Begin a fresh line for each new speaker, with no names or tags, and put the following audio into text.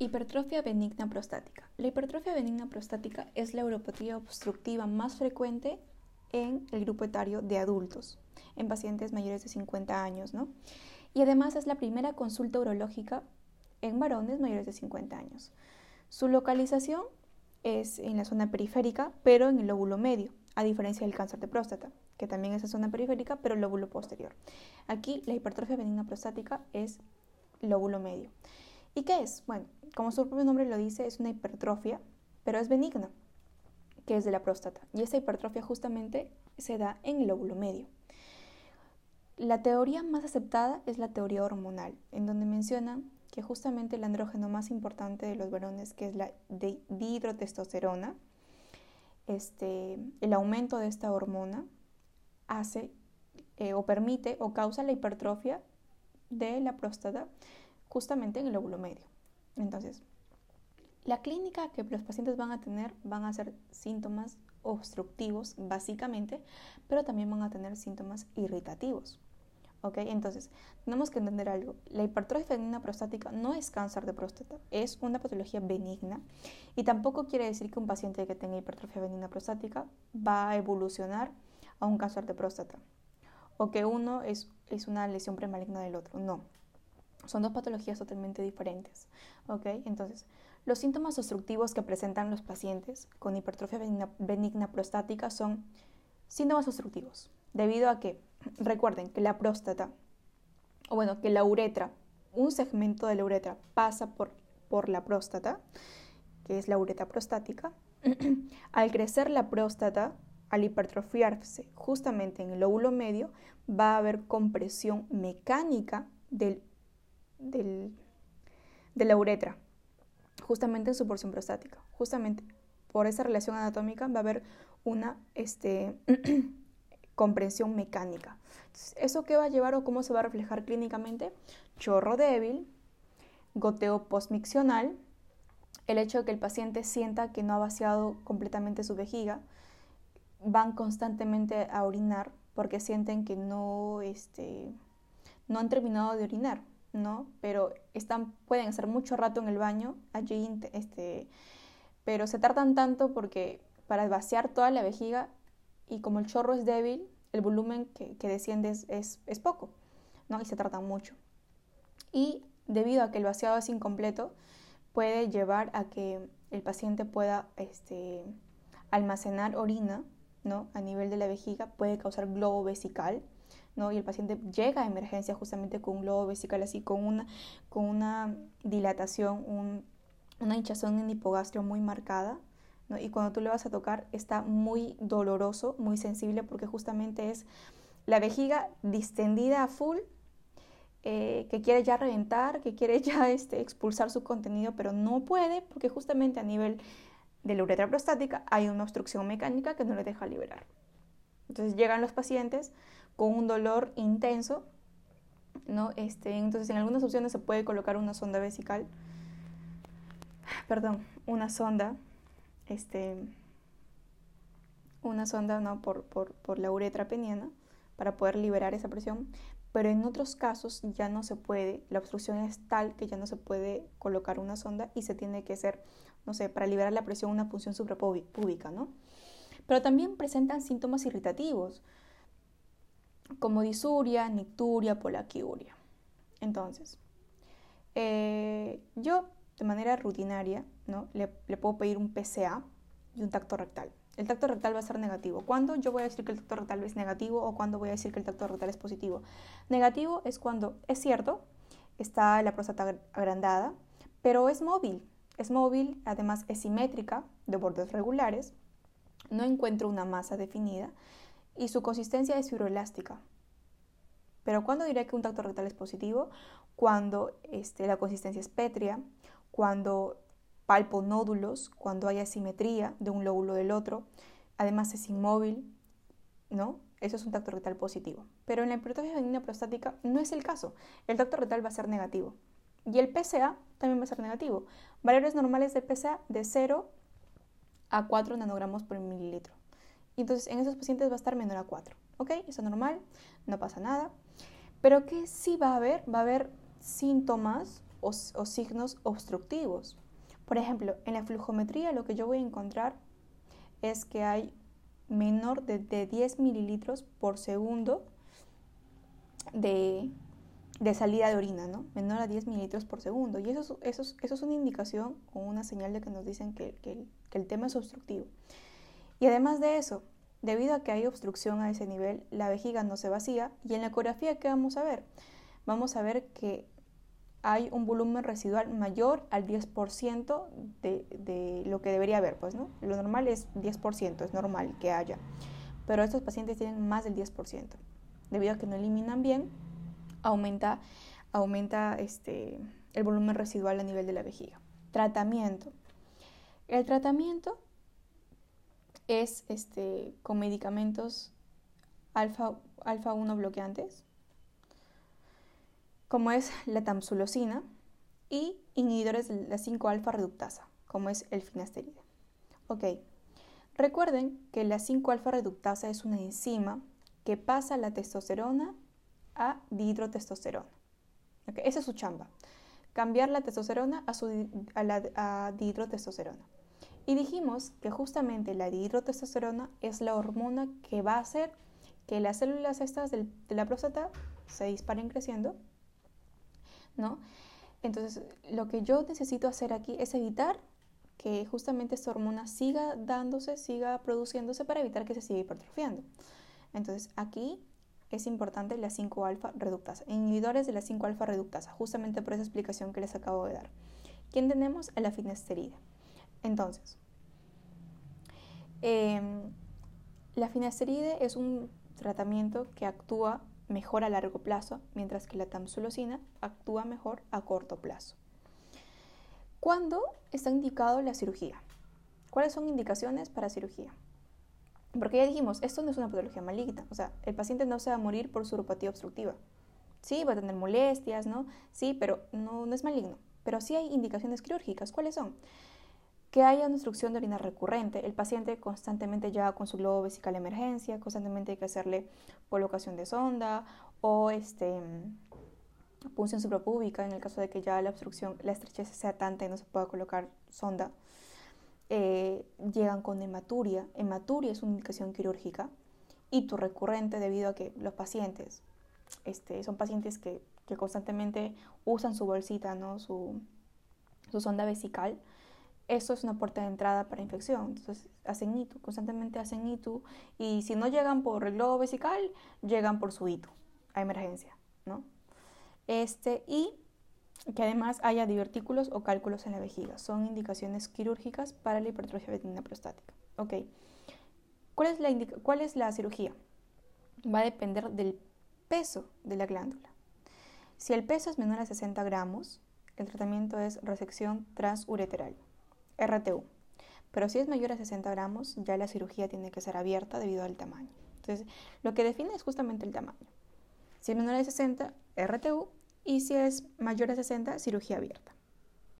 Hipertrofia benigna prostática. La hipertrofia benigna prostática es la uropatía obstructiva más frecuente en el grupo etario de adultos, en pacientes mayores de 50 años, ¿no? Y además es la primera consulta urológica en varones mayores de 50 años. Su localización es en la zona periférica, pero en el lóbulo medio, a diferencia del cáncer de próstata, que también es en zona periférica, pero el lóbulo posterior. Aquí la hipertrofia benigna prostática es lóbulo medio. ¿Y qué es? Bueno, como su propio nombre lo dice, es una hipertrofia, pero es benigna, que es de la próstata. Y esa hipertrofia justamente se da en el lóbulo medio. La teoría más aceptada es la teoría hormonal, en donde menciona que justamente el andrógeno más importante de los varones, que es la dihidrotestosterona, este, el aumento de esta hormona hace eh, o permite o causa la hipertrofia de la próstata justamente en el lóbulo medio. Entonces, la clínica que los pacientes van a tener van a ser síntomas obstructivos básicamente, pero también van a tener síntomas irritativos. ¿Ok? Entonces, tenemos que entender algo. La hipertrofia benigna prostática no es cáncer de próstata, es una patología benigna y tampoco quiere decir que un paciente que tenga hipertrofia benigna prostática va a evolucionar a un cáncer de próstata o que uno es, es una lesión premaligna del otro. No, son dos patologías totalmente diferentes. Entonces, los síntomas obstructivos que presentan los pacientes con hipertrofia benigna, prostática son síntomas obstructivos, debido a que, recuerden que la próstata, o bueno, que la uretra, un segmento de la uretra pasa por, por la próstata, que es la uretra prostática. al crecer la próstata, al hipertrofiarse justamente en el lóbulo medio, va a haber compresión mecánica del del, de la uretra, justamente en su porción prostática. Justamente por esa relación anatómica va a haber una este, comprensión mecánica. ¿Eso qué va a llevar o cómo se va a reflejar clínicamente? Chorro débil, goteo postmiccional, el hecho de que el paciente sienta que no ha vaciado completamente su vejiga, van constantemente a orinar porque sienten que no, este, no han terminado de orinar. ¿No? Pero están, pueden estar mucho rato en el baño allí, este, pero se tardan tanto porque para vaciar toda la vejiga y como el chorro es débil, el volumen que, desciende es, es, poco, ¿no? Y se tardan mucho. Y debido a que el vaciado es incompleto, puede llevar a que el paciente pueda este, almacenar orina, ¿no? A nivel de la vejiga, puede causar globo vesical, y el paciente llega a emergencia justamente con un globo vesical así, con una, con una dilatación, una hinchazón en hipogastrio muy marcada, Y cuando tú le vas a tocar está muy doloroso, muy sensible, porque justamente es la vejiga distendida a full, eh, que quiere ya reventar, que quiere ya este, expulsar su contenido, pero no puede, porque justamente a nivel de la uretra prostática hay una obstrucción mecánica que no le deja liberar. Entonces llegan los pacientes con un dolor intenso, ¿no? Este, entonces en algunas opciones se puede colocar una sonda vesical, perdón, una sonda, este, una sonda ¿no? por, por, por la uretra peniana para poder liberar esa presión, pero en otros casos ya no se puede, la obstrucción es tal que ya no se puede colocar una sonda y se tiene que hacer, no sé, para liberar la presión una punción suprapúbica, ¿no? Pero también presentan síntomas irritativos, como disuria, nicturia, polaquiuria. Entonces, eh, yo de manera rutinaria ¿no? Le, puedo pedir un PCA y un tacto rectal. El tacto rectal va a ser negativo. ¿Cuándo yo voy a decir que el tacto rectal es negativo o cuándo voy a decir que el tacto rectal es positivo? Negativo es cuando es cierto, está la próstata agrandada, pero es móvil. Es móvil, además es simétrica, de bordes regulares, no encuentro una masa definida y su consistencia es fibroelástica. Pero ¿cuándo diré que un tacto rectal es positivo? Cuando este, la consistencia es pétrea, cuando palpo nódulos, cuando hay asimetría de un lóbulo del otro, además es inmóvil, ¿no? Eso es un tacto rectal positivo. Pero en la hipertrofia benigna prostática no es el caso. El tacto rectal va a ser negativo. Y el PSA también va a ser negativo. Valores normales del PSA de 0 a 4 nanogramos por mililitro. Entonces en esos pacientes va a estar menor a 4. ¿Ok? Eso es normal, no pasa nada. Pero ¿qué sí va a haber? Va a haber síntomas o, signos obstructivos. Por ejemplo, en la flujometría lo que yo voy a encontrar es que hay menor de, 10 mililitros por segundo de, salida de orina, ¿no? Menor a 10 mililitros por segundo. Y eso, es una indicación o una señal de que nos dicen que el tema es obstructivo. Y además de eso, debido a que hay obstrucción a ese nivel, la vejiga no se vacía y en la ecografía, ¿qué vamos a ver? Vamos a ver que hay un volumen residual mayor al 10% de, de, lo que debería haber, pues, ¿no? Lo normal es 10%, es normal que haya, pero estos pacientes tienen más del 10%. Debido a que no eliminan bien, aumenta, aumenta este, el volumen residual a nivel de la vejiga. Tratamiento. El tratamiento es este, con medicamentos alfa, alfa 1 bloqueantes, como es la tamsulosina, y inhibidores de la 5-alfa reductasa, como es el finasteride. Ok, recuerden que la 5-alfa reductasa es una enzima que pasa la testosterona a dihidrotestosterona. Okay, esa es su chamba, cambiar la testosterona a, su, a la a dihidrotestosterona. Y dijimos que justamente la dihidrotestosterona es la hormona que va a hacer que las células estas de la próstata se disparen creciendo, ¿no? Entonces, lo que yo necesito hacer aquí es evitar que justamente esta hormona siga dándose, siga produciéndose para evitar que se siga hipertrofiando. Entonces, aquí es importante la 5-alfa reductasa, inhibidores de la 5-alfa reductasa, justamente por esa explicación que les acabo de dar. ¿Quién tenemos? A la finasterida. Entonces, em, la finasteride es un tratamiento que actúa mejor a largo plazo, mientras que la tamsulosina actúa mejor a corto plazo. ¿Cuándo está indicado la cirugía? ¿Cuáles son indicaciones para cirugía? Porque ya dijimos, esto no es una patología maligna, o sea, el paciente no se va a morir por uropatía obstructiva. Sí, va a tener molestias, ¿no? Sí, pero no, no es maligno. Pero sí hay indicaciones quirúrgicas. ¿Cuáles son? Que haya una obstrucción de orina recurrente. El paciente constantemente ya con su globo vesical emergencia, constantemente hay que hacerle colocación de sonda o este, punción suprapúbica en el caso de que ya la obstrucción, la estrechez sea tanta y no se pueda colocar sonda. Eh, llegan con hematuria. Hematuria es una indicación quirúrgica. y tu recurrente debido a que los pacientes este, son pacientes que, constantemente usan su bolsita, ¿no? su, su sonda vesical eso es una puerta de entrada para infección. Entonces hacen ITU, constantemente hacen ITU y si no llegan por el globo vesical, llegan por su ITU a emergencia, ¿no? Este, y que además haya divertículos o cálculos en la vejiga. Son indicaciones quirúrgicas para la hipertrofia benigna prostática. Ok. ¿Cuál es, la ¿Cuál es la cirugía? Va a depender del peso de la glándula. Si el peso es menor a 60 gramos, el tratamiento es resección transureteral. RTU. Pero si es mayor a 60 gramos, ya la cirugía tiene que ser abierta debido al tamaño. Entonces, lo que define es justamente el tamaño. Si es menor a 60, RTU, y si es mayor a 60, cirugía abierta.